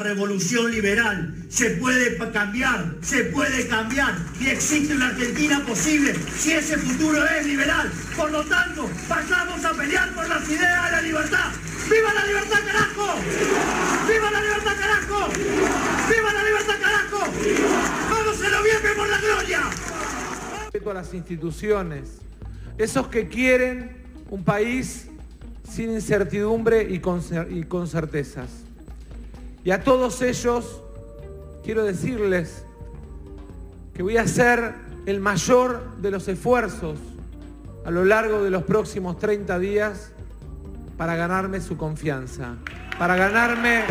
Revolución liberal. Se puede cambiar, se puede cambiar. Y existe una Argentina posible si ese futuro es liberal. Por lo tanto, pasamos a pelear por las ideas de la libertad. ¡Viva la libertad, carajo! ¡Viva la libertad, carajo! ¡Viva la libertad, carajo! ¡Vamos a noviembre por la gloria! Respeto a las instituciones, esos que quieren un país sin incertidumbre y con certezas. Y a todos ellos quiero decirles que voy a hacer el mayor de los esfuerzos a lo largo de los próximos 30 días para ganarme su confianza, para ganarme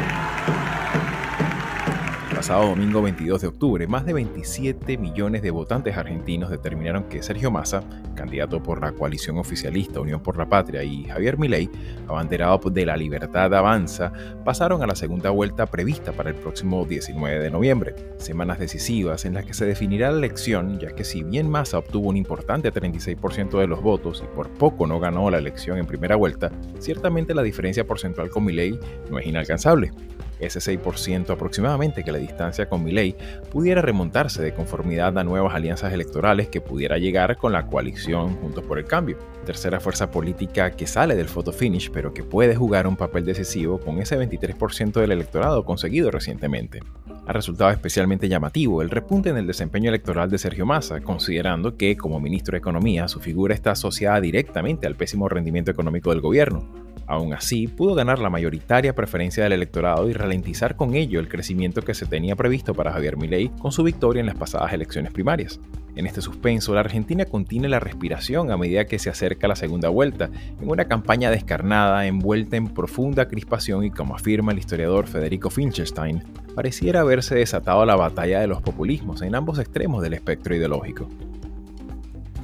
pasado domingo 22 de octubre, más de 27 millones de votantes argentinos determinaron que Sergio Massa, candidato por la coalición oficialista Unión por la Patria, y Javier Milei, abanderado de la Libertad Avanza, pasaron a la segunda vuelta prevista para el próximo 19 de noviembre. Semanas decisivas en las que se definirá la elección, ya que si bien Massa obtuvo un importante 36% de los votos y por poco no ganó la elección en primera vuelta, ciertamente la diferencia porcentual con Milei no es inalcanzable ese 6% aproximadamente que la distancia con Milei pudiera remontarse de conformidad a nuevas alianzas electorales que pudiera llegar con la coalición Juntos por el Cambio, tercera fuerza política que sale del photo finish pero que puede jugar un papel decisivo con ese 23% del electorado conseguido recientemente. Ha resultado especialmente llamativo el repunte en el desempeño electoral de Sergio Massa, considerando que como ministro de Economía su figura está asociada directamente al pésimo rendimiento económico del gobierno, Aún así, pudo ganar la mayoritaria preferencia del electorado y ralentizar con ello el crecimiento que se tenía previsto para Javier Milei con su victoria en las pasadas elecciones primarias. En este suspenso, la Argentina contiene la respiración a medida que se acerca la segunda vuelta, en una campaña descarnada envuelta en profunda crispación y como afirma el historiador Federico Finkelstein, pareciera haberse desatado la batalla de los populismos en ambos extremos del espectro ideológico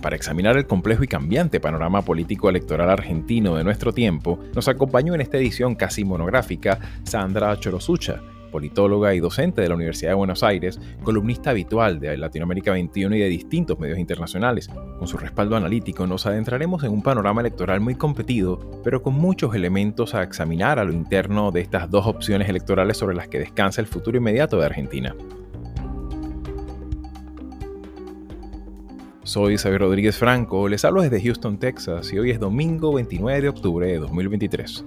para examinar el complejo y cambiante panorama político electoral argentino de nuestro tiempo, nos acompañó en esta edición casi monográfica Sandra Chorosucha, politóloga y docente de la Universidad de Buenos Aires, columnista habitual de Latinoamérica 21 y de distintos medios internacionales. Con su respaldo analítico nos adentraremos en un panorama electoral muy competido, pero con muchos elementos a examinar a lo interno de estas dos opciones electorales sobre las que descansa el futuro inmediato de Argentina. Soy Xavier Rodríguez Franco, les hablo desde Houston, Texas, y hoy es domingo 29 de octubre de 2023.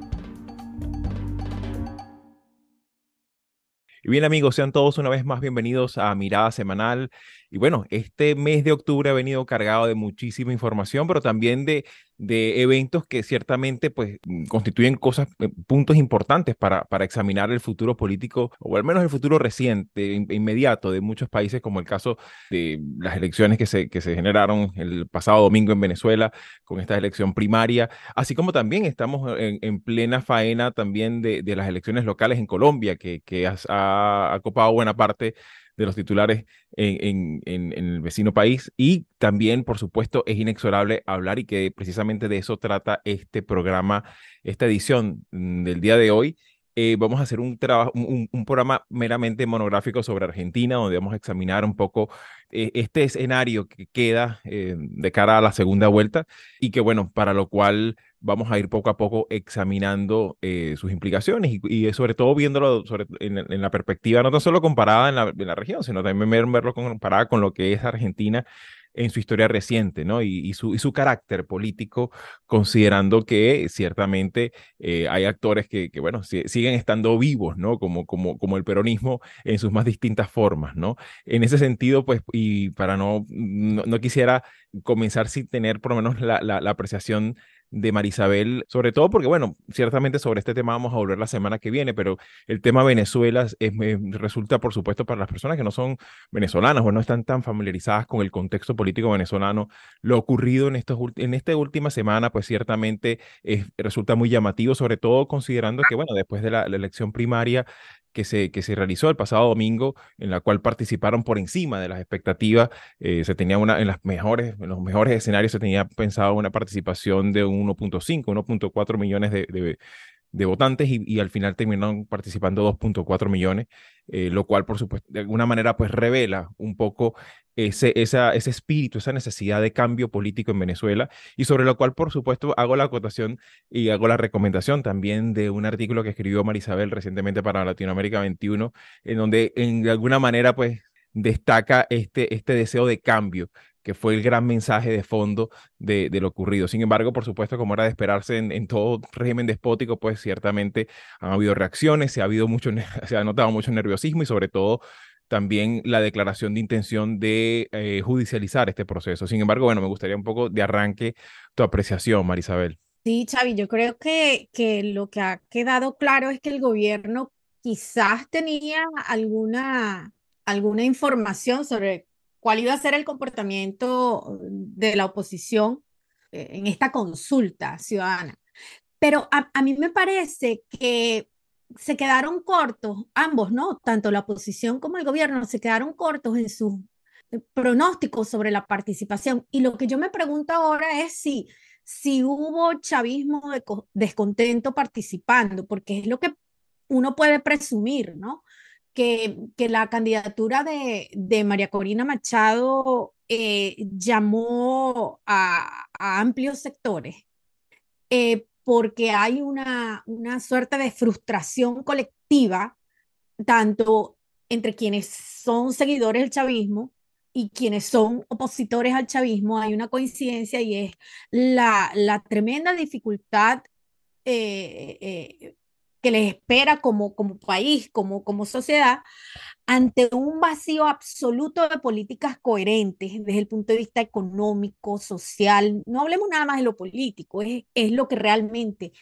Y bien amigos, sean todos una vez más bienvenidos a Mirada Semanal. Y bueno, este mes de octubre ha venido cargado de muchísima información, pero también de de eventos que ciertamente pues, mm, constituyen cosas, eh, puntos importantes para, para examinar el futuro político, o al menos el futuro reciente, inmediato de muchos países, como el caso de las elecciones que se, que se generaron el pasado domingo en Venezuela, con esta elección primaria, así como también estamos en, plena faena también de, de, las elecciones locales en Colombia, que, que ha, ha copado buena parte de los titulares en, el vecino país. Y también, por supuesto, es inexorable hablar y que precisamente de eso trata este programa, esta edición mm, del día de hoy. Eh, vamos a hacer un, trabajo, un, programa meramente monográfico sobre Argentina, donde vamos a examinar un poco eh, este escenario que queda eh, de cara a la segunda vuelta y que, bueno, para lo cual vamos a ir poco a poco examinando eh, sus implicaciones y, sobre todo viéndolo en, la perspectiva no tan solo comparada en la, región, sino también verlo comparada con lo que es Argentina en su historia reciente, ¿no? Y, su, y su, carácter político, considerando que ciertamente eh, hay actores que, bueno, siguen estando vivos, ¿no? Como, como, como el peronismo en sus más distintas formas, ¿no? En ese sentido, pues, y para no, no, quisiera comenzar sin tener por lo menos la, la, apreciación de Marisabel, sobre todo porque, bueno, ciertamente sobre este tema vamos a volver la semana que viene, pero el tema Venezuela es, resulta, por supuesto, para las personas que no son venezolanas o no están tan familiarizadas con el contexto político venezolano, lo ocurrido en, estos, en esta última semana, pues ciertamente resulta muy llamativo, sobre todo considerando que, bueno, después de la elección primaria, que se, que se realizó el pasado domingo, en la cual participaron por encima de las expectativas. Eh, se tenía una, en, las mejores, en los mejores escenarios se tenía pensado una participación de 1.5, 1.4 millones de, votantes y, al final terminaron participando 2.4 millones, eh, lo cual, por supuesto, de alguna manera, pues revela un poco ese, esa, ese espíritu, esa necesidad de cambio político en Venezuela y sobre lo cual, por supuesto, hago la acotación y hago la recomendación también de un artículo que escribió Marisabel recientemente para Latinoamérica 21, en donde en, de alguna manera, pues destaca este, este deseo de cambio que fue el gran mensaje de fondo de, lo ocurrido. Sin embargo, por supuesto, como era de esperarse en, todo régimen despótico, pues ciertamente han habido reacciones, se ha, habido mucho, se ha notado mucho nerviosismo y sobre todo también la declaración de intención de eh, judicializar este proceso. Sin embargo, bueno, me gustaría un poco de arranque tu apreciación, Marisabel. Sí, Xavi, yo creo que, que lo que ha quedado claro es que el gobierno quizás tenía alguna, alguna información sobre cuál iba a ser el comportamiento de la oposición eh, en esta consulta ciudadana. Pero a, mí me parece que se quedaron cortos, ambos, ¿no? Tanto la oposición como el gobierno se quedaron cortos en sus eh, pronósticos sobre la participación. Y lo que yo me pregunto ahora es si, si hubo chavismo de descontento participando, porque es lo que uno puede presumir, ¿no? Que, la candidatura de, de María Corina Machado eh, llamó a, amplios sectores, eh, porque hay una, una suerte de frustración colectiva, tanto entre quienes son seguidores del chavismo y quienes son opositores al chavismo, hay una coincidencia y es la, la tremenda dificultad eh, que les espera como, como país, como, como sociedad, ante un vacío absoluto de políticas coherentes desde el punto de vista económico, social. No hablemos nada más de lo político, es, es lo que realmente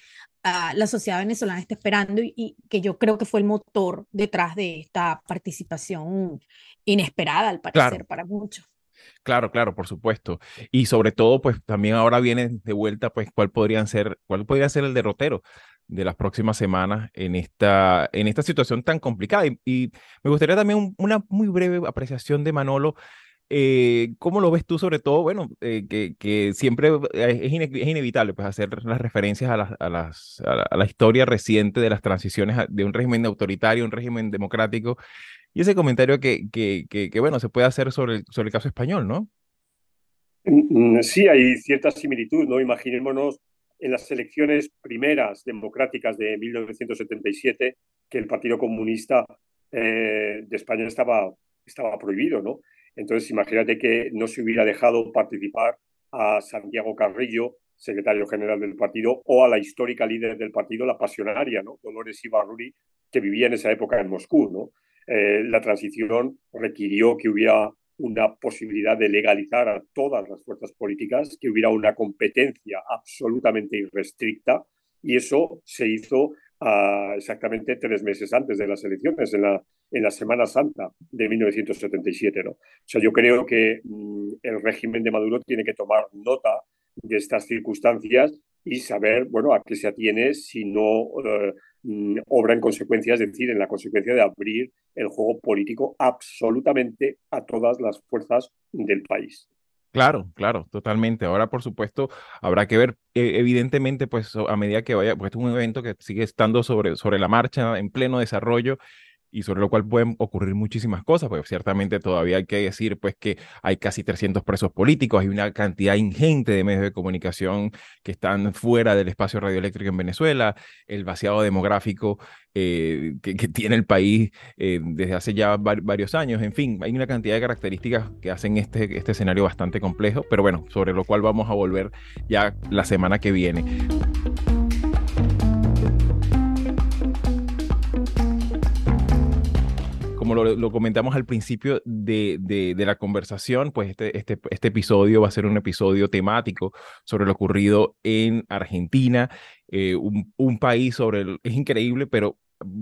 uh, la sociedad venezolana está esperando y, y, que yo creo que fue el motor detrás de esta participación inesperada, al parecer, para muchos. Claro, claro, por supuesto. Y sobre todo, pues también ahora viene de vuelta, pues, cuál podrían ser, cuál podría ser el derrotero de las próximas semanas en esta, en esta situación tan complicada. Y, me gustaría también una muy breve apreciación de Manolo. Eh, ¿Cómo lo ves tú sobre todo? Bueno, eh, que, que, siempre es, inevitable pues, hacer las referencias a, las, a, las, a, la, historia reciente de las transiciones de un régimen autoritario a un régimen democrático. Y ese comentario que, que, que, bueno, se puede hacer sobre el, sobre el caso español, ¿no? Mm, mm, sí, hay cierta similitud, ¿no? Imaginémonos en las elecciones primeras democráticas de 1977 que el Partido Comunista eh, de España estaba, estaba prohibido, ¿no? Entonces, imagínate que no se hubiera dejado participar a Santiago Carrillo, secretario general del partido, o a la histórica líder del partido, la pasionaria, ¿no? Dolores Ibarruri, que vivía en esa época en Moscú, ¿no? Eh, la transición requirió que hubiera una posibilidad de legalizar a todas las fuerzas políticas, que hubiera una competencia absolutamente irrestricta y eso se hizo ah, exactamente tres meses antes de las elecciones, en la, en la Semana Santa de 1977. ¿no? O sea, yo creo que mm, el régimen de Maduro tiene que tomar nota de estas circunstancias y saber, bueno, a qué se atiene si no mm, obra en consecuencia, es decir, en la consecuencia de abrir el juego político absolutamente a todas las fuerzas del país. Claro, claro, totalmente. Ahora, por supuesto, habrá que ver, e, evidentemente, pues a medida que vaya, pues es un evento que sigue estando sobre, sobre la marcha, en pleno desarrollo, y sobre lo cual pueden ocurrir muchísimas cosas, pues ciertamente todavía hay que decir pues que hay casi 300 presos políticos, hay una cantidad ingente de medios de comunicación que están fuera del espacio radioeléctrico en Venezuela, el vaciado demográfico eh, que, tiene el país eh, desde hace ya varios años, en fin, hay una cantidad de características que hacen este, este escenario bastante complejo, pero bueno, sobre lo cual vamos a volver ya la semana que viene. Como lo, comentamos al principio de, de, la conversación, pues este, este, este episodio va a ser un episodio temático sobre lo ocurrido en Argentina, eh, un, un, país sobre el, es increíble, pero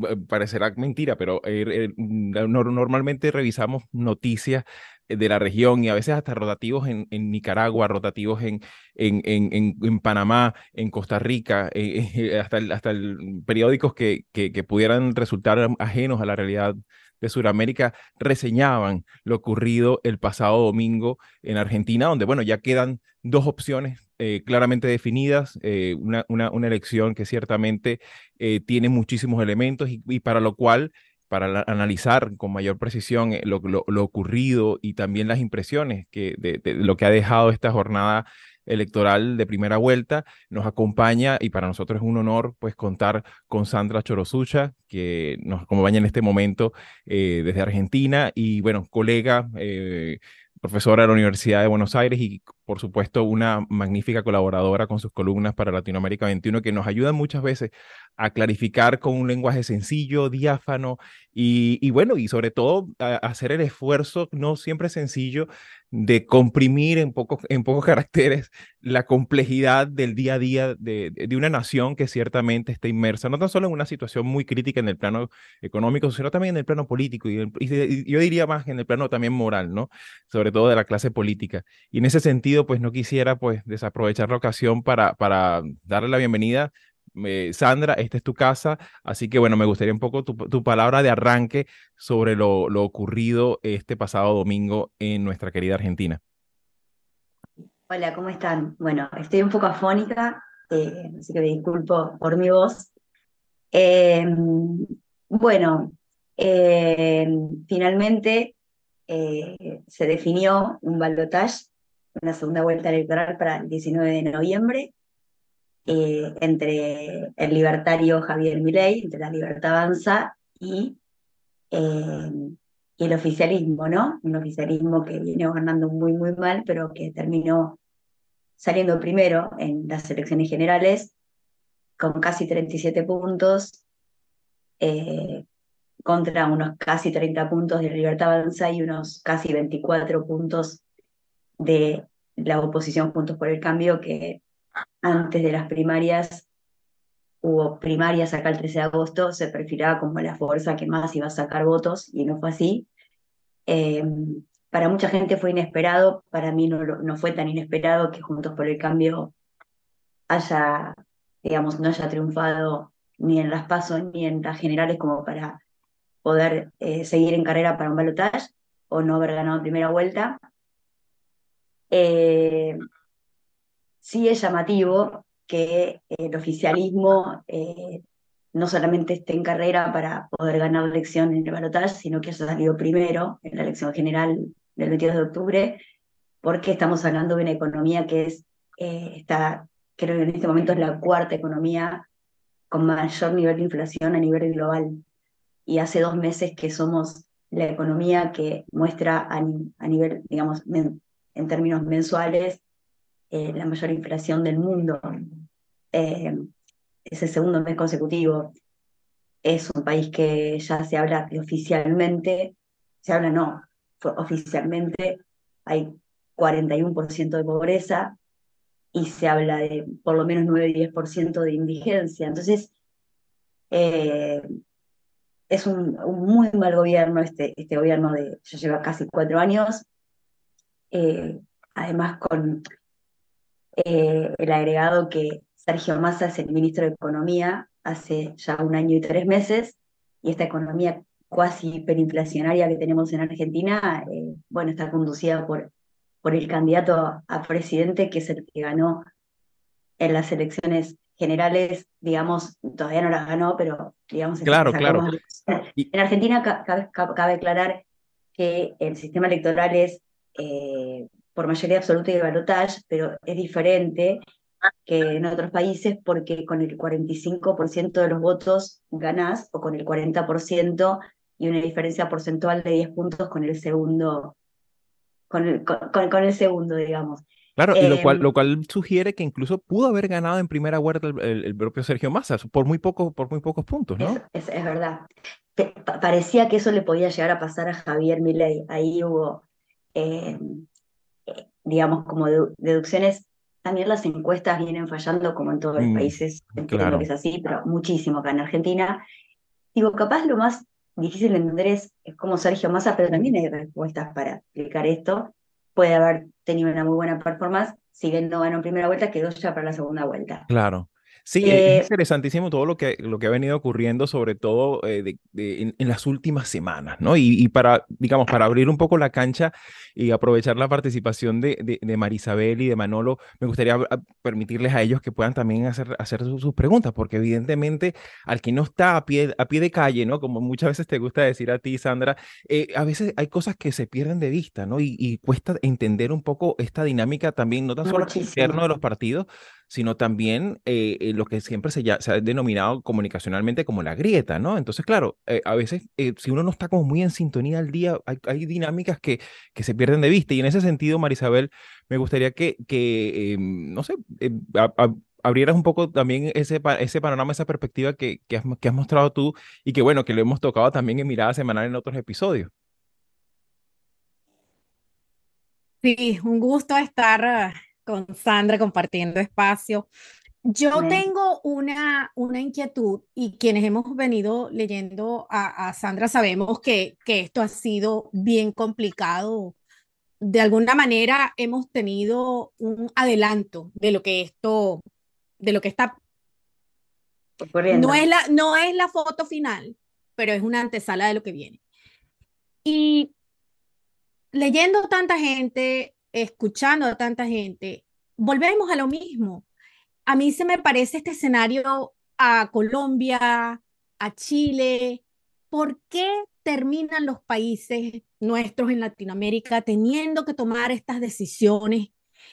eh, parecerá mentira, pero normalmente revisamos noticias de la región y a veces hasta rotativos en, en Nicaragua, rotativos en, en, en, en, Panamá, en Costa Rica, eh, eh, hasta, el, hasta el, periódicos que, que, que, pudieran resultar ajenos a la realidad de Sudamérica reseñaban lo ocurrido el pasado domingo en Argentina, donde, bueno, ya quedan dos opciones eh, claramente definidas, una, una, una, elección que ciertamente tiene muchísimos elementos y, para lo cual para analizar con mayor precisión eh, lo, lo, ocurrido y también las impresiones que, de, lo que ha dejado esta jornada electoral de primera vuelta. Nos acompaña y para nosotros es un honor pues contar con Sandra Chorosucha, que nos acompaña en este momento eh, desde Argentina y bueno, colega. Eh, profesora de la Universidad de Buenos Aires y por supuesto una magnífica colaboradora con sus columnas para Latinoamérica 21 que nos ayudan muchas veces a clarificar con un lenguaje sencillo, diáfano y, bueno, y sobre todo a, hacer el esfuerzo, no siempre sencillo, de comprimir en pocos, en pocos caracteres la complejidad del día a día de, de, una nación que ciertamente está inmersa, no tan solo en una situación muy crítica en el plano económico, sino también en el plano político y, y yo diría más en el plano también moral, ¿no? Sobre todo de la clase política. Y en ese sentido, pues no quisiera pues desaprovechar la ocasión para, para darle la bienvenida Sandra, esta es tu casa, así que bueno, me gustaría un poco tu, palabra de arranque sobre lo, lo, ocurrido este pasado domingo en nuestra querida Argentina. Hola, ¿cómo están? Bueno, estoy un poco afónica, eh, así que me disculpo por mi voz. Em, bueno, finalmente eh, se definió un balotaje, una segunda vuelta electoral para el 19 de noviembre. Eh, entre el libertario Javier Milei, entre la libertad avanza y, eh, y, el oficialismo, ¿no? Un oficialismo que viene gobernando muy, muy mal, pero que terminó saliendo primero en las elecciones generales con casi 37 puntos eh, contra unos casi 30 puntos de Libertad Avanza y unos casi 24 puntos de la oposición Juntos por el Cambio, que antes de las primarias, hubo primarias acá el 13 de agosto, se perfilaba como la fuerza que más iba a sacar votos y no fue así. Em, para mucha gente fue inesperado, para mí no, no fue tan inesperado que Juntos por el Cambio haya, digamos, no haya triunfado ni en las PASO ni en las generales como para poder eh, seguir en carrera para un balotaje o no haber ganado primera vuelta. Eh, sí es llamativo que el oficialismo eh, no solamente esté en carrera para poder ganar la elección en el balotaje, sino que haya salido primero en la elección general del 22 de octubre, porque estamos hablando de una economía que es, eh, está, creo que en este momento es la cuarta economía con mayor nivel de inflación a nivel global. Y hace dos meses que somos la economía que muestra a, a nivel, digamos, en términos mensuales, eh, la mayor inflación del mundo. Eh, es el segundo mes consecutivo. Es un país que ya se habla que oficialmente, se habla no, oficialmente hay 41% de pobreza y se habla de por lo menos 9-10% de indigencia. Entonces, eh, es un, muy mal gobierno, este, este gobierno de, ya lleva casi cuatro años, además con eh, el agregado que Sergio Massa es el ministro de Economía hace ya un año y tres meses, y esta economía cuasi hiperinflacionaria que tenemos en Argentina, eh, bueno, está conducida por, por el candidato a presidente, que es el que ganó en las elecciones generales, digamos, todavía no las ganó, pero digamos... Claro, claro. En Argentina cabe, aclarar que el sistema electoral es eh, por mayoría absoluta y de balotage, pero es diferente que en otros países porque con el 45% de los votos ganás o con el 40% y una diferencia porcentual de 10 puntos con el segundo, con el, con, el segundo, digamos. Claro, y lo cual, lo cual sugiere que incluso pudo haber ganado en primera vuelta el, propio Sergio Massa, por muy, poco, por muy pocos puntos, ¿no? Es, es, verdad. parecía que eso le podía llegar a pasar a Javier Milei. Ahí hubo, eh, digamos, como deducciones. También las encuestas vienen fallando, como en todos los mm, países. Entiendo que es así, pero muchísimo acá en Argentina. Digo, capaz lo más difícil de entender es, es como Sergio Massa, pero también hay respuestas para explicar esto puede haber tenido una muy buena performance, si bien no ganó en primera vuelta, quedó ya para la segunda vuelta. Claro. Sí, es eh, interesantísimo todo lo que, lo que ha venido ocurriendo, sobre todo eh, en, las últimas semanas, ¿no? Y, para, digamos, para abrir un poco la cancha y aprovechar la participación de, de, Marisabel y de Manolo, me gustaría permitirles a ellos que puedan también hacer, hacer sus, preguntas, porque evidentemente al que no está a pie, a pie de calle, ¿no? Como muchas veces te gusta decir a ti, Sandra, eh, a veces hay cosas que se pierden de vista, ¿no? Y, y cuesta entender un poco esta dinámica también, no tan solo interno de los partidos, sino también eh, eh, lo que siempre se, ha denominado comunicacionalmente como la grieta, ¿no? Entonces, claro, eh, a veces si uno no está como muy en sintonía al día, hay, dinámicas que, que se pierden de vista. Y en ese sentido, Marisabel, me gustaría que, que no sé, abrieras un poco también ese, ese panorama, esa perspectiva que, que, has, que has mostrado tú y que, bueno, que lo hemos tocado también en Mirada Semanal en otros episodios. Sí, un gusto estar con Sandra compartiendo espacio. Yo tengo una, una inquietud y quienes hemos venido leyendo a, Sandra sabemos que, que esto ha sido bien complicado. De alguna manera hemos tenido un adelanto de lo que esto, de lo que está... No es, la, no es la foto final, pero es una antesala de lo que viene. Y leyendo tanta gente, escuchando a tanta gente, volvemos a lo mismo. A mí se me parece este escenario a Colombia, a Chile. ¿Por qué terminan los países nuestros en Latinoamérica teniendo que tomar estas decisiones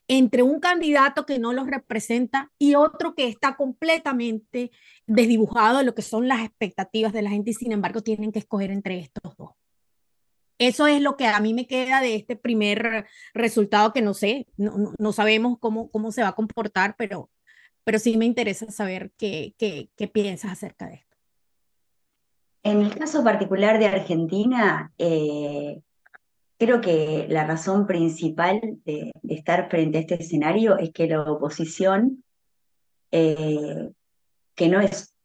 entre un candidato que no los representa y otro que está completamente desdibujado de lo que son las expectativas de la gente y sin embargo tienen que escoger entre estos dos? Eso es lo que a mí me queda de este primer resultado que no sé, no, no, sabemos cómo, cómo se va a comportar, pero, pero sí me interesa saber qué, qué, qué piensas acerca de esto. En el caso particular de Argentina, eh, creo que la razón principal de, estar frente a este escenario es que la oposición, eh, que no es,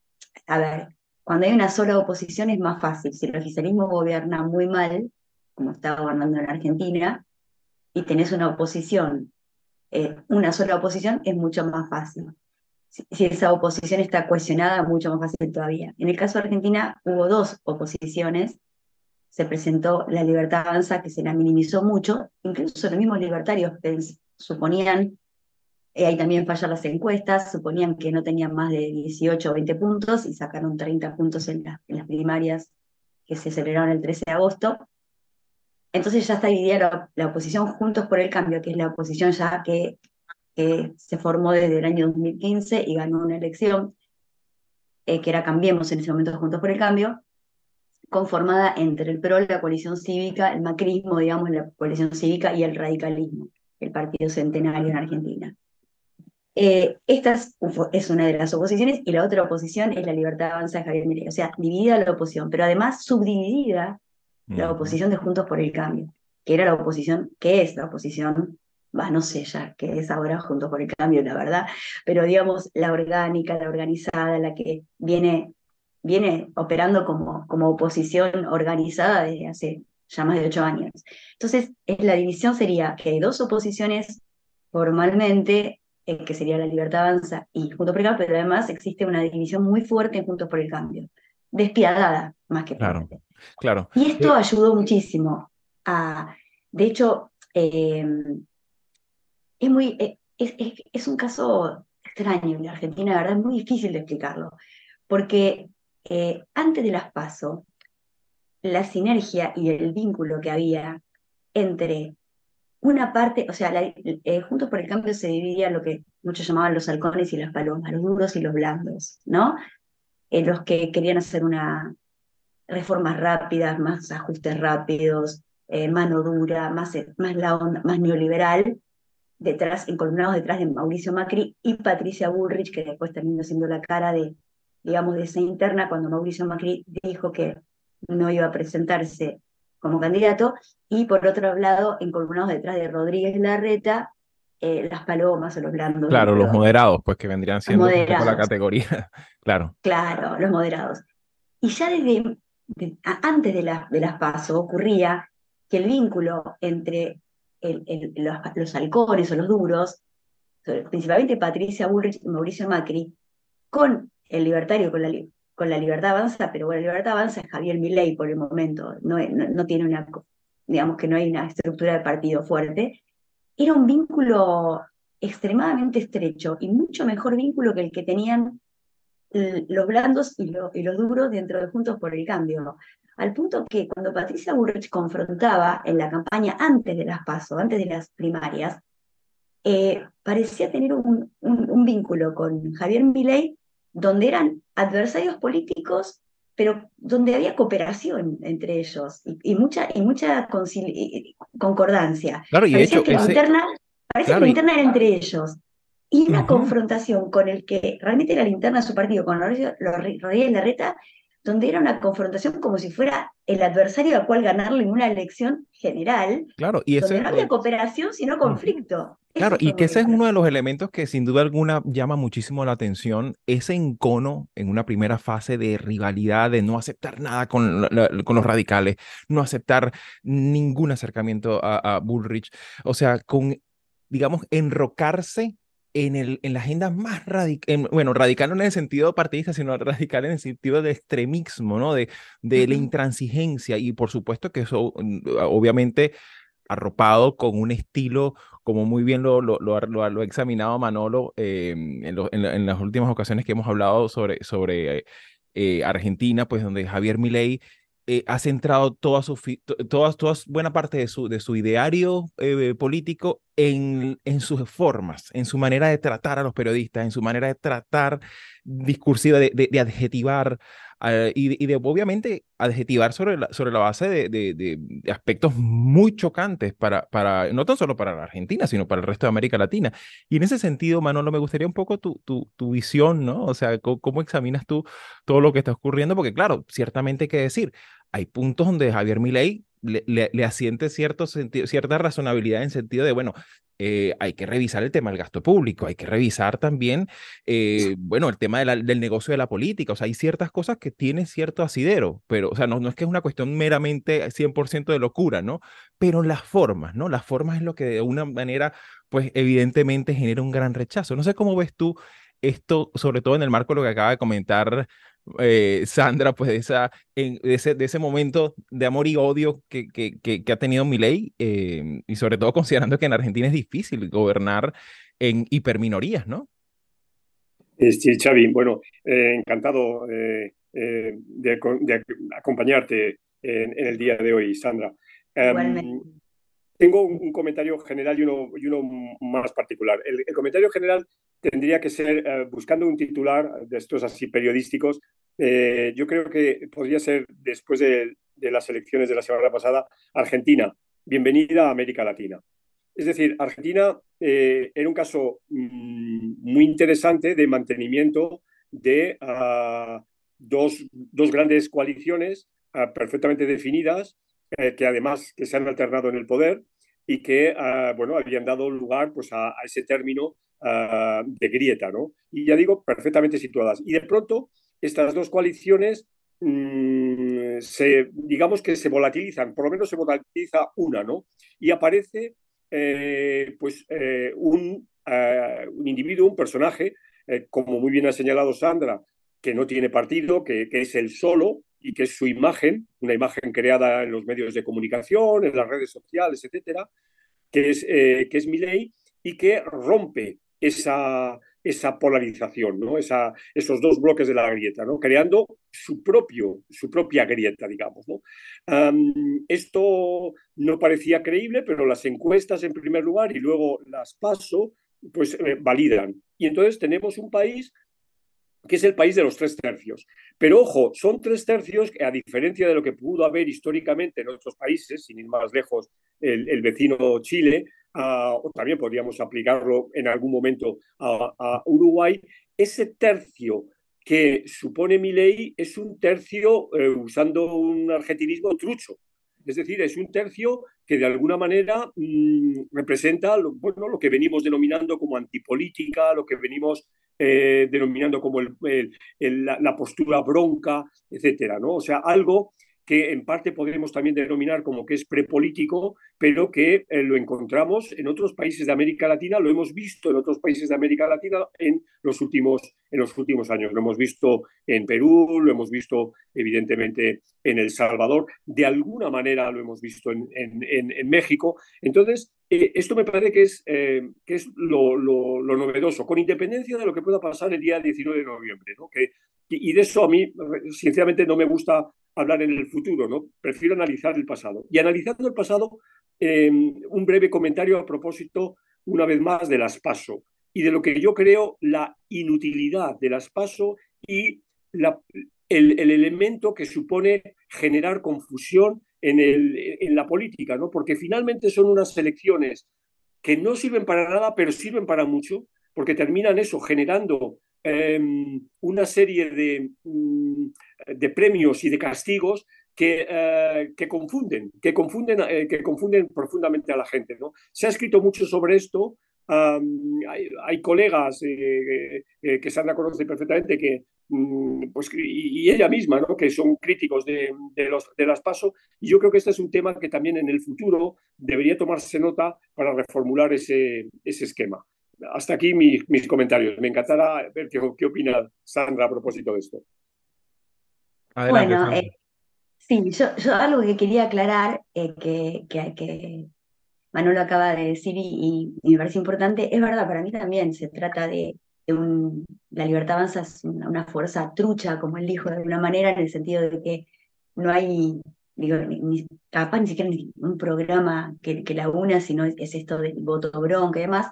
a ver, cuando hay una sola oposición es más fácil. Si el oficialismo gobierna muy mal, como está gobernando en Argentina, y tenés una oposición, eh, una sola oposición, es mucho más fácil. Si, esa oposición está cuestionada, mucho más fácil todavía. En el caso de Argentina hubo dos oposiciones, se presentó la libertad avanza, que se la minimizó mucho, incluso los mismos libertarios suponían, eh, ahí también fallan las encuestas, suponían que no tenían más de 18 o 20 puntos y sacaron 30 puntos en, en las primarias que se celebraron el 13 de agosto. Entonces ya está dividida la, oposición Juntos por el Cambio, que es la oposición ya que, se formó desde el año 2015 y ganó una elección, eh, que era Cambiemos en ese momento Juntos por el Cambio, conformada entre el PRO, la coalición cívica, el macrismo, digamos, la coalición cívica y el radicalismo, el partido centenario en Argentina. Eh, esta es, una de las oposiciones y la otra oposición es la libertad avanza de Javier Milei, o sea, dividida la oposición, pero además subdividida la oposición de Juntos por el Cambio, que era la oposición, que es la oposición, va, no sé ya qué es ahora Juntos por el Cambio, la verdad, pero digamos la orgánica, la organizada, la que viene, viene operando como, como oposición organizada desde hace ya más de ocho años. Entonces, la división sería que hay dos oposiciones formalmente, eh, que sería la Libertad Avanza y Juntos por el Cambio, pero además existe una división muy fuerte en Juntos por el Cambio, despiadada más que claro. Claro. Y esto eh, ayudó muchísimo a, de hecho, em, es muy, eh, es, un caso extraño en Argentina, la verdad es muy difícil de explicarlo, porque eh, antes de las PASO, la sinergia y el vínculo que había entre una parte, o sea, Juntos por el Cambio se dividía lo que muchos llamaban los halcones y las palomas, los duros y los blandos, ¿no? los que querían hacer una, reformas rápidas, más ajustes rápidos, eh, mano dura, más, más, la más neoliberal, detrás, encolumnados detrás de Mauricio Macri y Patricia Bullrich, que después terminó siendo la cara de, digamos, de esa interna cuando Mauricio Macri dijo que no iba a presentarse como candidato, y por otro lado, encolumnados detrás de Rodríguez Larreta, eh, las palomas o los blandos. Claro, los moderados, pues que vendrían siendo la categoría, claro. Claro, los moderados. Y ya desde antes de, de las PASO ocurría que el vínculo entre los, halcones o los duros, principalmente Patricia Bullrich y Mauricio Macri, con el libertario, con la, con la libertad avanza, pero bueno, la libertad avanza es Javier Milei por el momento, no, no, tiene una, digamos que no hay una estructura de partido fuerte, era un vínculo extremadamente estrecho y mucho mejor vínculo que el que tenían los blandos y, y, los duros dentro de Juntos por el Cambio al punto que cuando Patricia Bullrich confrontaba en la campaña antes de las PASO, antes de las primarias, eh, parecía tener un, vínculo con Javier Milei donde eran adversarios políticos, pero donde había cooperación entre ellos y, mucha, y mucha concordancia. Claro, y hecho, que la interna, parece que la interna era entre ellos. Y una confrontación con el que realmente era la interna de su partido, con Rodríguez Larreta, donde era una confrontación como si fuera el adversario al cual ganarle en una elección general, claro, y donde no había cooperación, sino conflicto. Claro, y que ese es uno de los elementos que sin duda alguna llama muchísimo la atención, ese encono en una primera fase de rivalidad, de no aceptar nada con, con los radicales, no aceptar ningún acercamiento a, a Bullrich, o sea, con, digamos, enrocarse en, el, en la agenda más radical, bueno, radical no en el sentido partidista, sino radical en el sentido de extremismo, ¿no? De, de la intransigencia y por supuesto que eso, mm, obviamente, arropado con un estilo, como muy bien lo, lo, lo, lo ha examinado Manolo en, en, las últimas ocasiones que hemos hablado sobre, sobre eh, Argentina, pues donde Javier Milei eh, ha centrado toda su, buena parte de su, de su ideario eh, político en, en sus formas, en su manera de tratar a los periodistas, en su manera de tratar discursiva, de, de, adjetivar uh, y, y, de obviamente adjetivar sobre la, sobre la base de, de, aspectos muy chocantes para, para, no tan solo para la Argentina, sino para el resto de América Latina. Y en ese sentido, Manolo, me gustaría un poco tu, tu, tu visión, ¿no? O sea, ¿cómo, ¿cómo, examinas tú todo lo que está ocurriendo? Porque claro, ciertamente hay que decir, hay puntos donde Javier Milei le, le, asiente cierto sentido, cierta razonabilidad en sentido de, bueno, eh, hay que revisar el tema del gasto público, hay que revisar también, eh, bueno, el tema del negocio de la política, o sea, hay ciertas cosas que tienen cierto asidero, pero, o sea, no, no es que es una cuestión meramente 100% de locura, ¿no? Pero las formas, ¿no? Las formas es lo que de una manera, pues evidentemente genera un gran rechazo. No sé cómo ves tú esto, sobre todo en el marco de lo que acaba de comentar eh, Sandra, pues de, esa, en, de, ese, de ese momento de amor y odio que, que, que, ha tenido mi ley, eh, y sobre todo considerando que en Argentina es difícil gobernar en hiperminorías, ¿no? Sí, Xavi, bueno, eh, encantado de, de, acompañarte en, en, el día de hoy, Sandra. Um, tengo un, comentario general y uno, y uno más particular. El, comentario general tendría que ser, eh, buscando un titular de estos así periodísticos, eh, yo creo que podría ser, después de, las elecciones de la semana pasada, Argentina, bienvenida a América Latina. Es decir, Argentina eh, era un caso mm, muy interesante de mantenimiento de uh, dos, dos, grandes coaliciones uh, perfectamente definidas eh, que además que se han alternado en el poder y que ah, bueno, habían dado lugar pues, a, ese término ah, de grieta, ¿no? Y ya digo, perfectamente situadas. Y de pronto, estas dos coaliciones, mm, se, digamos que se volatilizan, por lo menos se volatiliza una, ¿no? Y aparece eh, pues, eh, un, ah, un, individuo, un personaje, como muy bien ha señalado Sandra, que no tiene partido, que, que es el solo, y que es su imagen, una imagen creada en los medios de comunicación, en las redes sociales, etcétera, que es, eh, que es ley y que rompe esa, esa polarización, ¿no? esa, esos dos bloques de la grieta, ¿no? creando su, propio, su propia grieta, digamos. ¿no? esto no parecía creíble, pero las encuestas en primer lugar y luego las paso, pues eh, validan. Y entonces tenemos un país que es el país de los tres tercios. Pero ojo, son tres tercios que, a diferencia de lo que pudo haber históricamente en otros países, sin ir más lejos, el, vecino Chile, o también podríamos aplicarlo en algún momento a, Uruguay, ese tercio que supone mi ley es un tercio, eh, usando un argentinismo trucho, es decir, es un tercio que de alguna manera mm, representa lo, bueno, lo que venimos denominando como antipolítica, lo que venimos eh, denominando como la, postura bronca, etcétera, ¿no? O sea, algo que en parte podríamos también denominar como que es prepolítico, pero que eh, lo encontramos en otros países de América Latina, lo hemos visto en otros países de América Latina en los últimos, en los últimos años. Lo hemos visto en Perú, lo hemos visto evidentemente en El Salvador, de alguna manera lo hemos visto en, en, México. Entonces, eh, esto me parece que es, eh, que es lo, lo, novedoso, con independencia de lo que pueda pasar el día 19 de noviembre. ¿no? Que, y de eso a mí, sinceramente, no me gusta hablar en el futuro, ¿no? Prefiero analizar el pasado. Y analizando el pasado, eh, un breve comentario a propósito, una vez más, de las PASO y de lo que yo creo la inutilidad de las PASO y la, el, elemento que supone generar confusión en, el, en la política, ¿no? Porque finalmente son unas elecciones que no sirven para nada, pero sirven para mucho, porque terminan eso, generando Em, una serie de, mm, de, premios y de castigos que, eh, que confunden, que confunden, eh, que confunden profundamente a la gente. ¿no? Se ha escrito mucho sobre esto. hay, colegas eh, que Sandra conoce perfectamente que, mm, pues, y, ella misma, ¿no? que son críticos de, de, los, de las PASO, y yo creo que este es un tema que también en el futuro debería tomarse nota para reformular ese, ese esquema hasta aquí mis, comentarios. Me encantará ver qué, qué, opina Sandra a propósito de esto. bueno, eh, sí, yo, algo que quería aclarar, eh, que, que, Manolo acaba de decir y, me parece importante, es verdad, para mí también se trata de, un, la libertad avanza es una, fuerza trucha, como él dijo de alguna manera, en el sentido de que no hay, digo, ni, capaz ni siquiera un programa que, que la una, sino es esto del voto bronca y demás,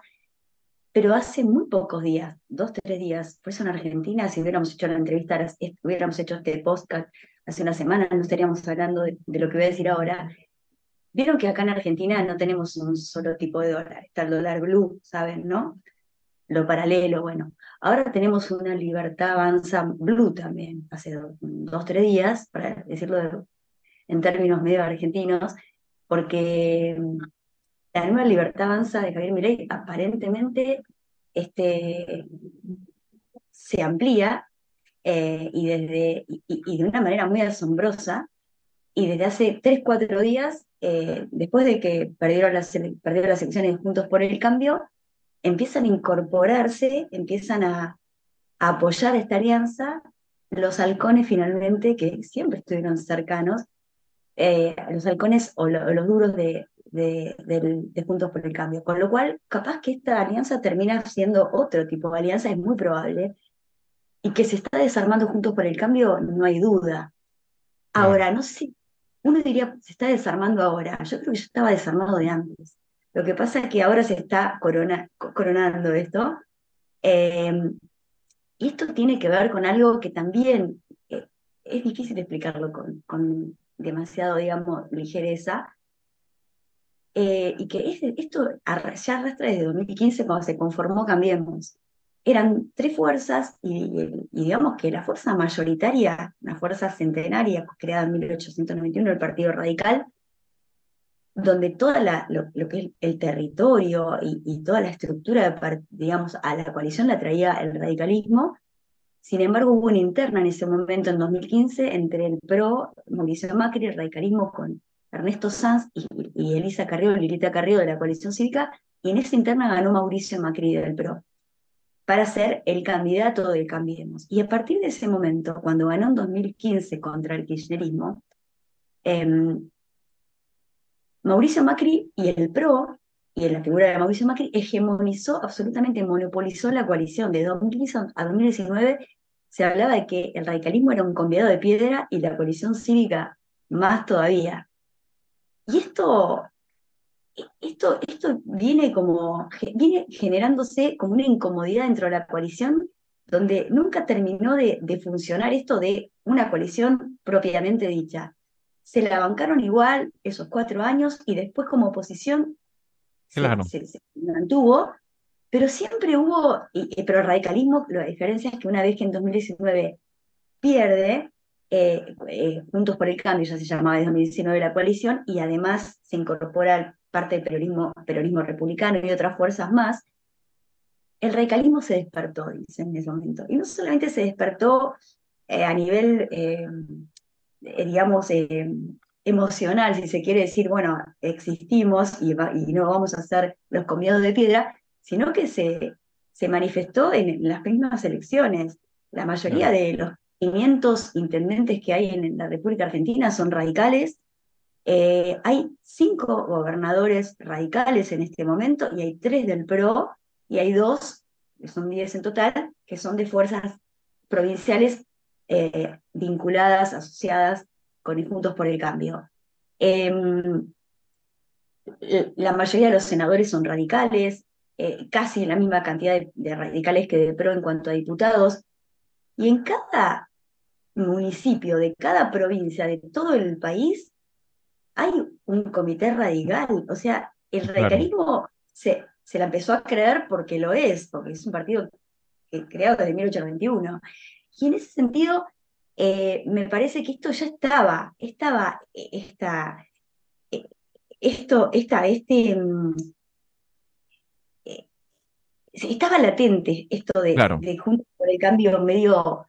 pero hace muy pocos días, dos, tres días, por eso en Argentina, si hubiéramos hecho la entrevista, hubiéramos hecho este podcast hace una semana, no estaríamos hablando de, lo que voy a decir ahora. Vieron que acá en Argentina no tenemos un solo tipo de dólar, está el dólar blue, ¿saben? ¿No? Lo paralelo, bueno. Ahora tenemos una libertad avanza blue también, hace dos, tres días, para decirlo en términos medio argentinos, porque la nueva libertad avanza de Javier Milei aparentemente este, se amplía eh, y, desde, y, de una manera muy asombrosa. Y desde hace tres, cuatro días, eh, después de que perdieron las, perdieron las elecciones Juntos por el Cambio, empiezan a incorporarse, empiezan a, apoyar esta alianza los halcones finalmente, que siempre estuvieron cercanos, eh, los halcones o los duros de, de, Juntos por el Cambio. Con lo cual, capaz que esta alianza termina siendo otro tipo de alianza, es muy probable. Y que se está desarmando Juntos por el Cambio, no hay duda. Ahora, no sé, uno diría, se está desarmando ahora. Yo creo que yo estaba desarmado de antes. Lo que pasa es que ahora se está coronando esto. Em, y esto tiene que ver con algo que también eh, es difícil explicarlo con, con demasiado, digamos, ligereza, eh, y que esto ya arrastra desde 2015 cuando se conformó Cambiemos. Eran tres fuerzas y, digamos que la fuerza mayoritaria, una fuerza centenaria creada en 1891, el Partido Radical, donde toda la, lo, que es el territorio y, toda la estructura, digamos, a la coalición la traía el radicalismo. Sin embargo, hubo una interna en ese momento, en 2015, entre el PRO, Mauricio Macri, el radicalismo con Ernesto Sanz y, Elisa Carrió, Lilita Carrió de la coalición cívica, y en esa interna ganó Mauricio Macri del PRO para ser el candidato de Cambiemos. Y a partir de ese momento, cuando ganó en 2015 contra el kirchnerismo, em, Mauricio Macri y el PRO, y en la figura de Mauricio Macri, hegemonizó, absolutamente monopolizó la coalición. De 2015 a 2019 se hablaba de que el radicalismo era un convidado de piedra y la coalición cívica más todavía. Y esto, esto, esto viene como, viene generándose como una incomodidad dentro de la coalición donde nunca terminó de, funcionar esto de una coalición propiamente dicha. Se la bancaron igual esos cuatro años y después como oposición se, mantuvo, pero siempre hubo, pero el radicalismo, la diferencia es que una vez que en 2019 pierde, eh, eh, Juntos por el Cambio, ya se llamaba desde 2019 la coalición, y además se incorpora parte del peronismo, peronismo republicano y otras fuerzas más, el radicalismo se despertó, dicen en ese momento. Y no solamente se despertó eh, a nivel, digamos, emocional, si se quiere decir, bueno, existimos y, y, no vamos a ser los comidos de piedra, sino que se, se manifestó en, las mismas elecciones. La mayoría de los 500 intendentes que hay en la República Argentina son radicales. Eh, hay cinco gobernadores radicales en este momento y hay tres del PRO y hay dos, que son diez en total, que son de fuerzas provinciales eh, vinculadas, asociadas con Juntos por el Cambio. Em, la mayoría de los senadores son radicales, eh, casi la misma cantidad de, de, radicales que de PRO en cuanto a diputados. Y en cada municipio, de cada provincia, de todo el país, hay un comité radical. O sea, el radicalismo se, se la empezó a creer porque lo es, porque es un partido que, creado desde 1821. Y en ese sentido, eh, me parece que esto ya estaba, estaba eh, esta, eh, esto, esta, este, mm, estaba latente esto de, de junto por el cambio medio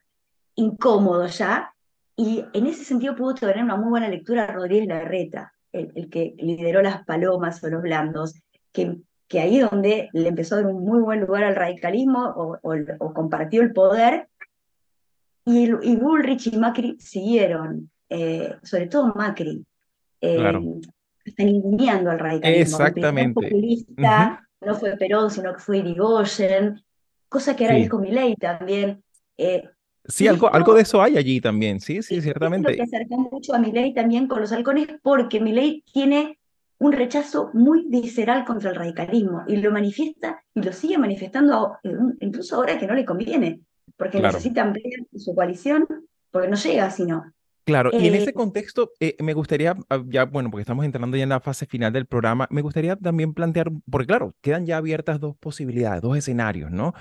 incómodo ya, y en ese sentido pudo tener una muy buena lectura Rodríguez Larreta, el, el, que lideró las palomas o los blandos, que, que ahí donde le empezó a dar un muy buen lugar al radicalismo o, o, compartió el poder, y, y, Bullrich y Macri siguieron, eh, sobre todo Macri, eh, están al radicalismo. Exactamente. populista, no fue Perón, sino que fue Irigoyen, cosa que ahora dijo Milei también. Eh, Sí, algo, algo de eso hay allí también, sí, sí, ciertamente. Lo que acerca mucho a Milei también con los halcones, porque Milei tiene un rechazo muy visceral contra el radicalismo y lo manifiesta y lo sigue manifestando incluso ahora que no le conviene, porque necesita ampliar su coalición, porque no llega sino. Claro, y en ese eh, contexto eh, me gustaría, ah, ya, bueno, porque estamos entrando ya en la fase final del programa, me gustaría también plantear, porque claro, quedan ya abiertas dos posibilidades, dos escenarios, ¿no?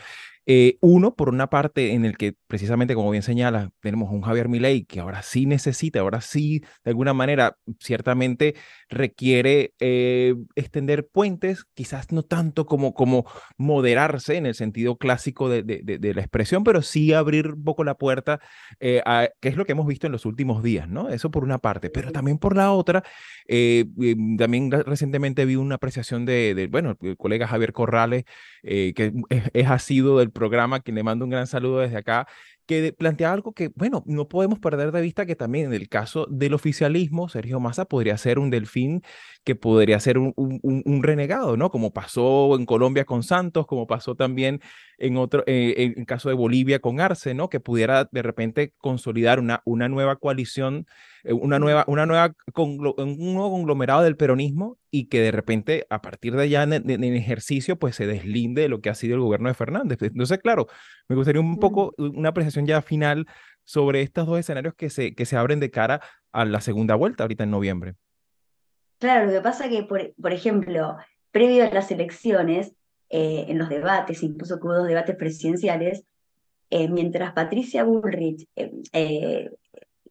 Eh, uno, por una parte, en el que precisamente, como bien señala, tenemos un Javier Milei que ahora sí necesita, ahora sí, de alguna manera, ciertamente requiere eh, extender puentes, quizás no tanto como, como moderarse en el sentido clásico de, de, la expresión, pero sí abrir un poco la puerta, eh, a, que es lo que hemos visto en los últimos días, ¿no? Eso por una parte, pero también por la otra, también recientemente vi una apreciación de, bueno, el colega Javier Corrales, que es, es, ha sido del programa, quien le mando un gran saludo desde acá, que plantea algo que, bueno, no podemos perder de vista que también en el caso del oficialismo, Sergio Massa podría ser un delfín que podría ser un, un, renegado, ¿no? Como pasó en Colombia con Santos, como pasó también en otro, eh, en caso de Bolivia con Arce, ¿no? Que pudiera de repente consolidar una, una nueva coalición, eh, una nueva, una nueva un nuevo conglomerado del peronismo y que de repente a partir de allá en, en, ejercicio pues se deslinde de lo que ha sido el gobierno de Fernández. Entonces, claro, me gustaría un poco una apreciación ya final sobre estos dos escenarios que se, que se abren de cara a la segunda vuelta ahorita en noviembre. Claro, lo que pasa que, por, por ejemplo, previo a las elecciones, eh, en los debates, incluso hubo dos debates presidenciales, eh, mientras Patricia Bullrich, eh,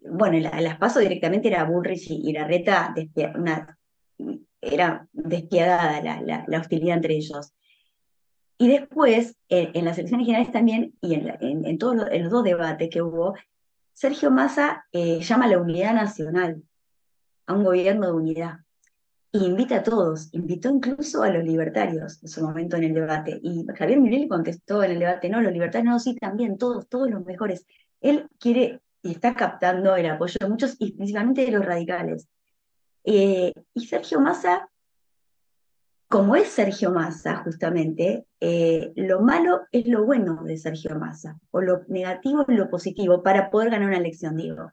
bueno, en las paso directamente era Bullrich y, la reta una, era despiadada la, la, hostilidad entre ellos. Y después, en las elecciones generales también, y en, en, todos los, en los dos debates que hubo, Sergio Massa llama a la unidad nacional, a un gobierno de unidad y invita a todos, invitó incluso a los libertarios en su momento en el debate. Y Javier Milei contestó en el debate, no, los libertarios no, sí, también, todos, todos los mejores. Él quiere y está captando el apoyo de muchos, y principalmente de los radicales. Eh, y Sergio Massa, como es Sergio Massa, justamente, eh, lo malo es lo bueno de Sergio Massa, o lo negativo es lo positivo, para poder ganar una elección, digo.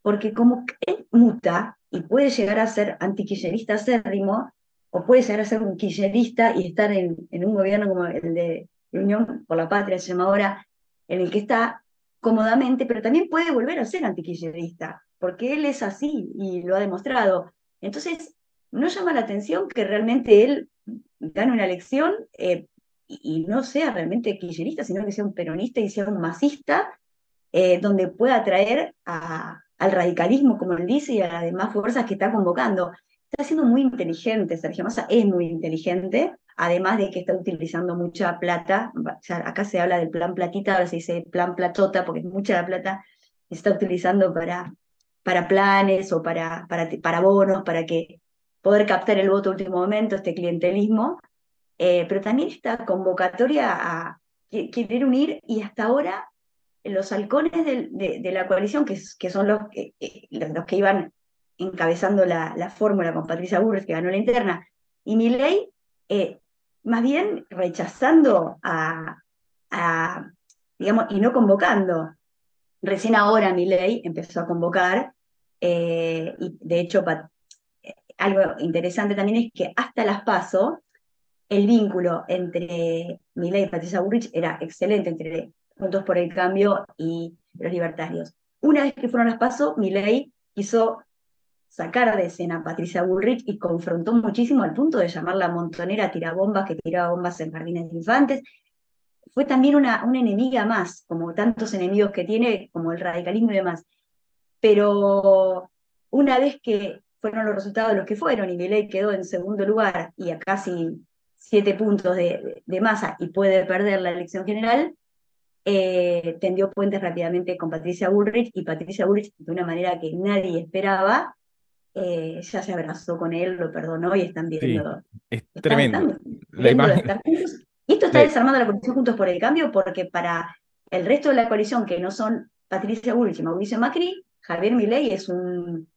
Porque como él muta, y puede llegar a ser antiquillerista acérrimo, o puede llegar a ser un kirchnerista y estar en, en, un gobierno como el de Unión por la Patria, se llama ahora, en el que está cómodamente, pero también puede volver a ser antikirchnerista, porque él es así y lo ha demostrado. Entonces, no llama la atención que realmente él gane una elección eh, y, no sea realmente kirchnerista, sino que sea un peronista y sea un masista, eh, donde pueda atraer al radicalismo, como él dice, y a las demás fuerzas que está convocando. Está siendo muy inteligente, Sergio Massa es muy inteligente, además de que está utilizando mucha plata, acá se habla del plan platita, ahora se dice plan platota, porque es mucha la plata que está utilizando para, para planes o para, para, para bonos, para que poder captar el voto último momento, este clientelismo, eh, pero también esta convocatoria a querer unir y hasta ahora los halcones de, la coalición, que, son los eh, los que iban encabezando la, la fórmula con Patricia Burres, que ganó la interna, y Milei, eh, más bien rechazando a, digamos, y no convocando. Recién ahora Milei empezó a convocar, eh, y de hecho algo interesante también es que hasta las PASO, el vínculo entre Milei y Patricia Burrich era excelente entre Juntos por el Cambio y los libertarios. Una vez que fueron las PASO, Milei quiso sacar de escena a Patricia Bullrich y confrontó muchísimo al punto de llamarla montonera tirabombas que tiraba bombas en jardines de infantes. Fue también una, una enemiga más, como tantos enemigos que tiene, como el radicalismo y demás. Pero una vez que fueron los resultados los que fueron y Milei quedó en segundo lugar y a casi siete puntos de, de masa y puede perder la elección general, eh, tendió puentes rápidamente con Patricia Bullrich y Patricia Bullrich de una manera que nadie esperaba eh, ya se abrazó con él, lo perdonó y están viendo. es tremendo. la imagen. Y esto está desarmando la coalición Juntos por el Cambio porque para el resto de la coalición, que no son Patricia Bullrich y Mauricio Macri, Javier Milei es un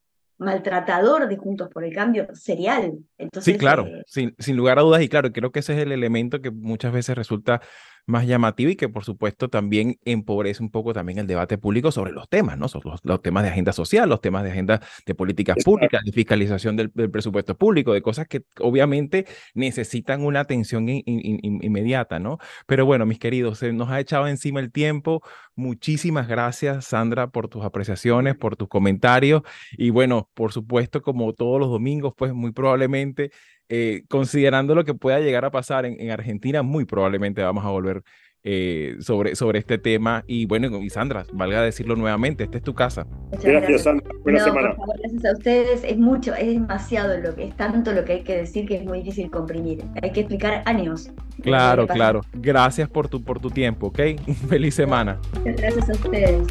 maltratador de Juntos por el Cambio serial. sí, claro, eh, sin, sin lugar a dudas, y claro, creo que ese es el elemento que muchas veces resulta más llamativo y que por supuesto también empobrece un poco también el debate público sobre los temas, ¿no? Los, los temas de agenda social, los temas de agenda de políticas públicas, de fiscalización del, presupuesto público, de cosas que obviamente necesitan una atención inmediata, ¿no? Pero bueno, mis queridos, se nos ha echado encima el tiempo. Muchísimas gracias, Sandra, por tus apreciaciones, por tus comentarios y bueno, por supuesto, como todos los domingos, pues muy probablemente eh, considerando lo que pueda llegar a pasar en, Argentina, muy probablemente vamos a volver eh, sobre, sobre este tema. Y bueno, y Sandra, valga decirlo nuevamente, esta es tu casa. gracias, Sandra. Buena semana. gracias a ustedes. Es mucho, es demasiado lo que es tanto lo que hay que decir que es muy difícil comprimir. Hay que explicar años. Claro, claro. Gracias por tu, por tu tiempo, ¿ok? Feliz semana. gracias a ustedes.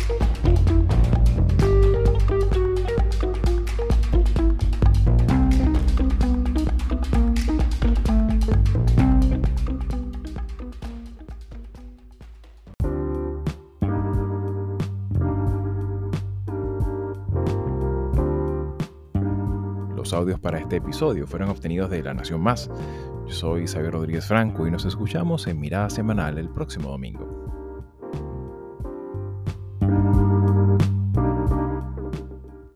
Audios para este episodio fueron obtenidos de La Nación Más. Yo soy Xavier Rodríguez Franco y nos escuchamos en Mirada Semanal el próximo domingo.